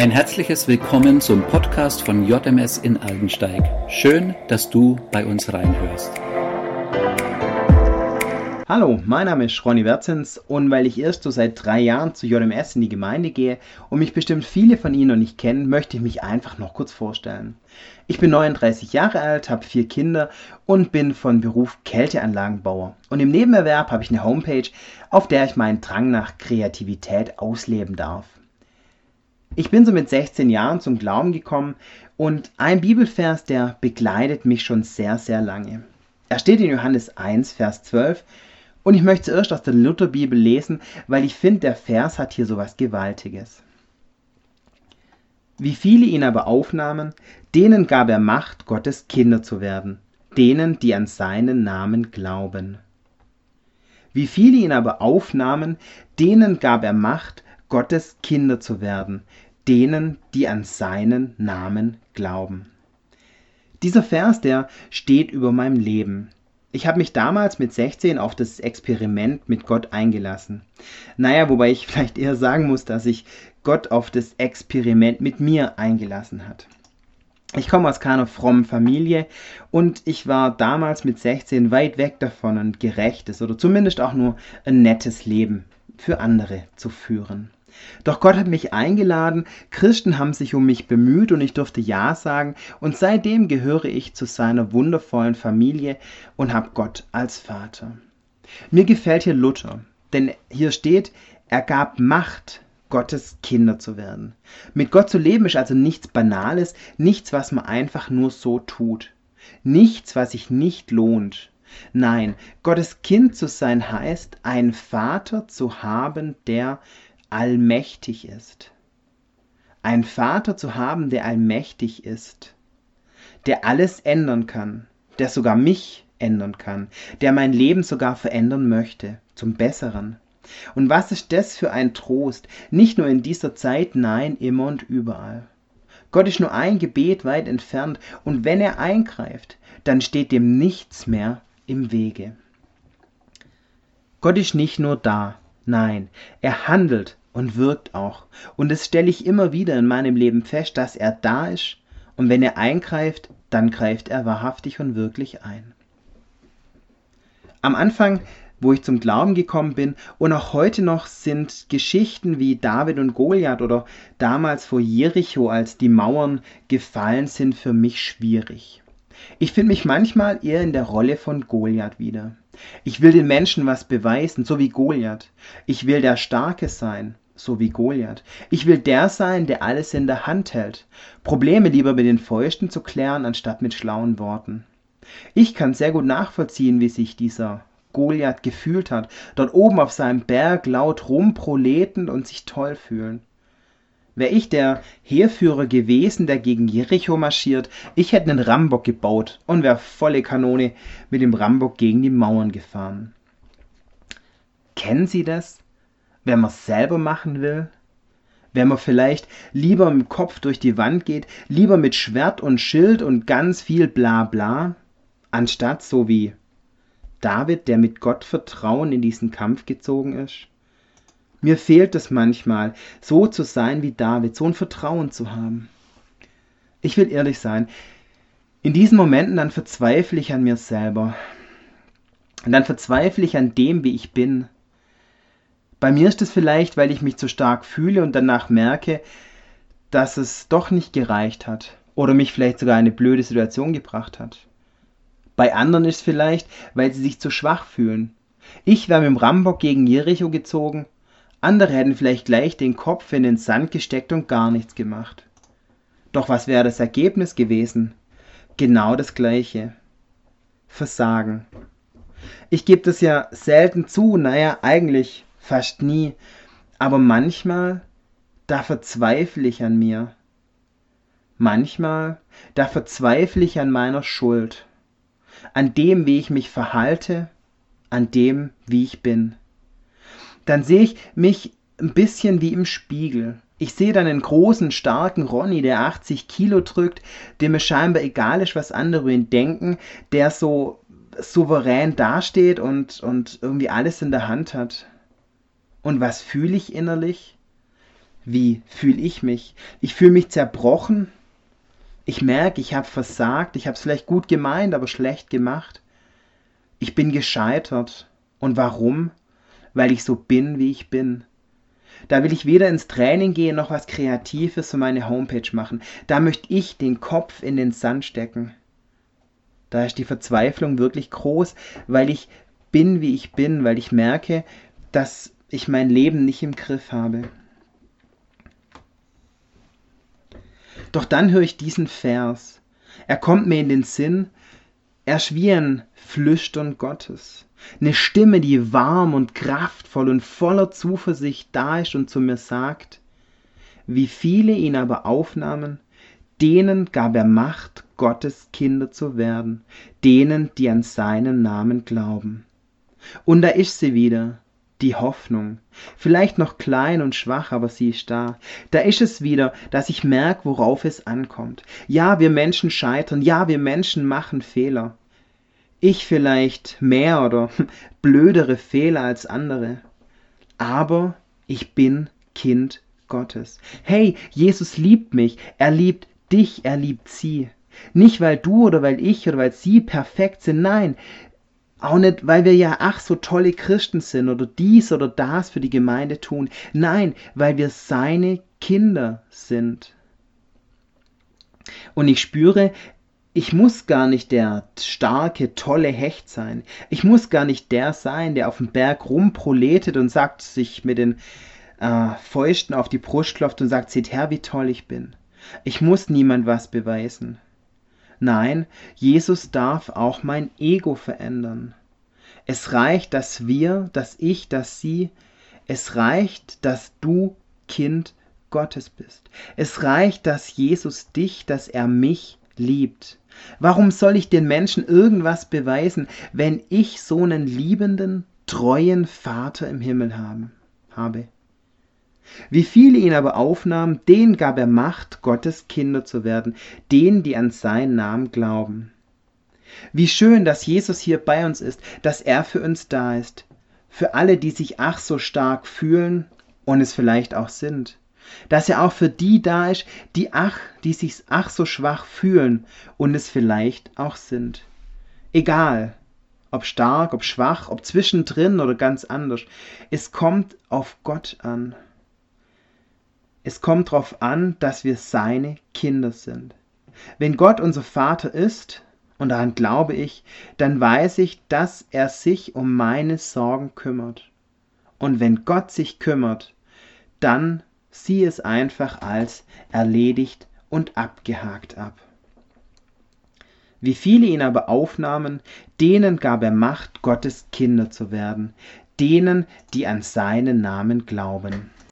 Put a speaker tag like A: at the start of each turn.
A: Ein herzliches Willkommen zum Podcast von JMS in Aldensteig. Schön, dass du bei uns reinhörst.
B: Hallo, mein Name ist Ronny Werzens und weil ich erst so seit drei Jahren zu JMS in die Gemeinde gehe und mich bestimmt viele von Ihnen noch nicht kennen, möchte ich mich einfach noch kurz vorstellen. Ich bin 39 Jahre alt, habe vier Kinder und bin von Beruf Kälteanlagenbauer. Und im Nebenerwerb habe ich eine Homepage, auf der ich meinen Drang nach Kreativität ausleben darf. Ich bin so mit 16 Jahren zum Glauben gekommen und ein Bibelvers, der begleitet mich schon sehr, sehr lange. Er steht in Johannes 1, Vers 12 und ich möchte zuerst aus der Lutherbibel lesen, weil ich finde, der Vers hat hier so was Gewaltiges. Wie viele ihn aber aufnahmen, denen gab er Macht, Gottes Kinder zu werden, denen, die an seinen Namen glauben. Wie viele ihn aber aufnahmen, denen gab er Macht, Gottes Kinder zu werden, denen, die an seinen Namen glauben. Dieser Vers, der steht über meinem Leben. Ich habe mich damals mit 16 auf das Experiment mit Gott eingelassen. Naja, wobei ich vielleicht eher sagen muss, dass sich Gott auf das Experiment mit mir eingelassen hat. Ich komme aus keiner frommen Familie und ich war damals mit 16 weit weg davon, ein gerechtes oder zumindest auch nur ein nettes Leben für andere zu führen. Doch Gott hat mich eingeladen, Christen haben sich um mich bemüht und ich durfte Ja sagen und seitdem gehöre ich zu seiner wundervollen Familie und habe Gott als Vater. Mir gefällt hier Luther, denn hier steht, er gab Macht, Gottes Kinder zu werden. Mit Gott zu leben ist also nichts Banales, nichts, was man einfach nur so tut. Nichts, was sich nicht lohnt. Nein, Gottes Kind zu sein heißt, einen Vater zu haben, der allmächtig ist. Ein Vater zu haben, der allmächtig ist, der alles ändern kann, der sogar mich ändern kann, der mein Leben sogar verändern möchte, zum Besseren. Und was ist das für ein Trost, nicht nur in dieser Zeit, nein, immer und überall. Gott ist nur ein Gebet weit entfernt, und wenn er eingreift, dann steht dem nichts mehr im Wege. Gott ist nicht nur da, nein, er handelt und wirkt auch. Und das stelle ich immer wieder in meinem Leben fest, dass er da ist und wenn er eingreift, dann greift er wahrhaftig und wirklich ein. Am Anfang, wo ich zum Glauben gekommen bin und auch heute noch sind Geschichten wie David und Goliath oder damals vor Jericho, als die Mauern gefallen sind, für mich schwierig. Ich finde mich manchmal eher in der Rolle von Goliath wieder. Ich will den Menschen was beweisen, so wie Goliath. Ich will der Starke sein so wie Goliath. Ich will der sein, der alles in der Hand hält. Probleme lieber mit den Fäusten zu klären, anstatt mit schlauen Worten. Ich kann sehr gut nachvollziehen, wie sich dieser Goliath gefühlt hat, dort oben auf seinem Berg laut rumproletend und sich toll fühlen. Wär ich der Heerführer gewesen, der gegen Jericho marschiert, ich hätte einen Rambock gebaut und wär volle Kanone mit dem Rambock gegen die Mauern gefahren. Kennen Sie das? Wenn man es selber machen will, wenn man vielleicht lieber im Kopf durch die Wand geht, lieber mit Schwert und Schild und ganz viel bla bla, anstatt so wie David, der mit Gottvertrauen in diesen Kampf gezogen ist. Mir fehlt es manchmal, so zu sein wie David, so ein Vertrauen zu haben. Ich will ehrlich sein, in diesen Momenten dann verzweifle ich an mir selber. Und dann verzweifle ich an dem, wie ich bin. Bei mir ist es vielleicht, weil ich mich zu stark fühle und danach merke, dass es doch nicht gereicht hat oder mich vielleicht sogar eine blöde Situation gebracht hat. Bei anderen ist es vielleicht, weil sie sich zu schwach fühlen. Ich wäre mit dem Rambock gegen Jericho gezogen, andere hätten vielleicht gleich den Kopf in den Sand gesteckt und gar nichts gemacht. Doch was wäre das Ergebnis gewesen? Genau das gleiche. Versagen. Ich gebe das ja selten zu, naja, eigentlich fast nie, aber manchmal, da verzweifle ich an mir. Manchmal, da verzweifle ich an meiner Schuld, an dem, wie ich mich verhalte, an dem, wie ich bin. Dann sehe ich mich ein bisschen wie im Spiegel. Ich sehe dann einen großen, starken Ronny, der 80 Kilo drückt, dem es scheinbar egal ist, was andere ihn denken, der so souverän dasteht und, und irgendwie alles in der Hand hat. Und was fühle ich innerlich? Wie fühle ich mich? Ich fühle mich zerbrochen. Ich merke, ich habe versagt. Ich habe es vielleicht gut gemeint, aber schlecht gemacht. Ich bin gescheitert. Und warum? Weil ich so bin, wie ich bin. Da will ich weder ins Training gehen noch was Kreatives für meine Homepage machen. Da möchte ich den Kopf in den Sand stecken. Da ist die Verzweiflung wirklich groß, weil ich bin, wie ich bin, weil ich merke, dass ich mein Leben nicht im Griff habe. Doch dann höre ich diesen Vers. Er kommt mir in den Sinn, er ist wie ein Flüstern Gottes. Eine Stimme, die warm und kraftvoll und voller Zuversicht da ist und zu mir sagt, wie viele ihn aber aufnahmen, denen gab er Macht, Gottes Kinder zu werden, denen, die an seinen Namen glauben. Und da ist sie wieder, die Hoffnung. Vielleicht noch klein und schwach, aber sie ist da. Da ist es wieder, dass ich merke, worauf es ankommt. Ja, wir Menschen scheitern, ja, wir Menschen machen Fehler. Ich vielleicht mehr oder blödere Fehler als andere. Aber ich bin Kind Gottes. Hey, Jesus liebt mich, er liebt dich, er liebt sie. Nicht weil du oder weil ich oder weil sie perfekt sind, nein, auch nicht, weil wir ja ach so tolle Christen sind oder dies oder das für die Gemeinde tun. Nein, weil wir seine Kinder sind. Und ich spüre, ich muss gar nicht der starke, tolle Hecht sein. Ich muss gar nicht der sein, der auf dem Berg rumproletet und sagt, sich mit den äh, Fäusten auf die Brust klopft und sagt, seht her, wie toll ich bin. Ich muss niemand was beweisen. Nein, Jesus darf auch mein Ego verändern. Es reicht, dass wir, dass ich, dass sie, es reicht, dass du Kind Gottes bist. Es reicht, dass Jesus dich, dass er mich liebt. Warum soll ich den Menschen irgendwas beweisen, wenn ich so einen liebenden, treuen Vater im Himmel haben, habe? Wie viele ihn aber aufnahmen, denen gab er Macht, Gottes Kinder zu werden, denen, die an seinen Namen glauben. Wie schön, dass Jesus hier bei uns ist, dass er für uns da ist, für alle, die sich ach so stark fühlen und es vielleicht auch sind, dass er auch für die da ist, die ach, die sich ach so schwach fühlen und es vielleicht auch sind. Egal, ob stark, ob schwach, ob zwischendrin oder ganz anders, es kommt auf Gott an. Es kommt darauf an, dass wir seine Kinder sind. Wenn Gott unser Vater ist, und daran glaube ich, dann weiß ich, dass er sich um meine Sorgen kümmert. Und wenn Gott sich kümmert, dann sieh es einfach als erledigt und abgehakt ab. Wie viele ihn aber aufnahmen, denen gab er Macht, Gottes Kinder zu werden, denen, die an seinen Namen glauben.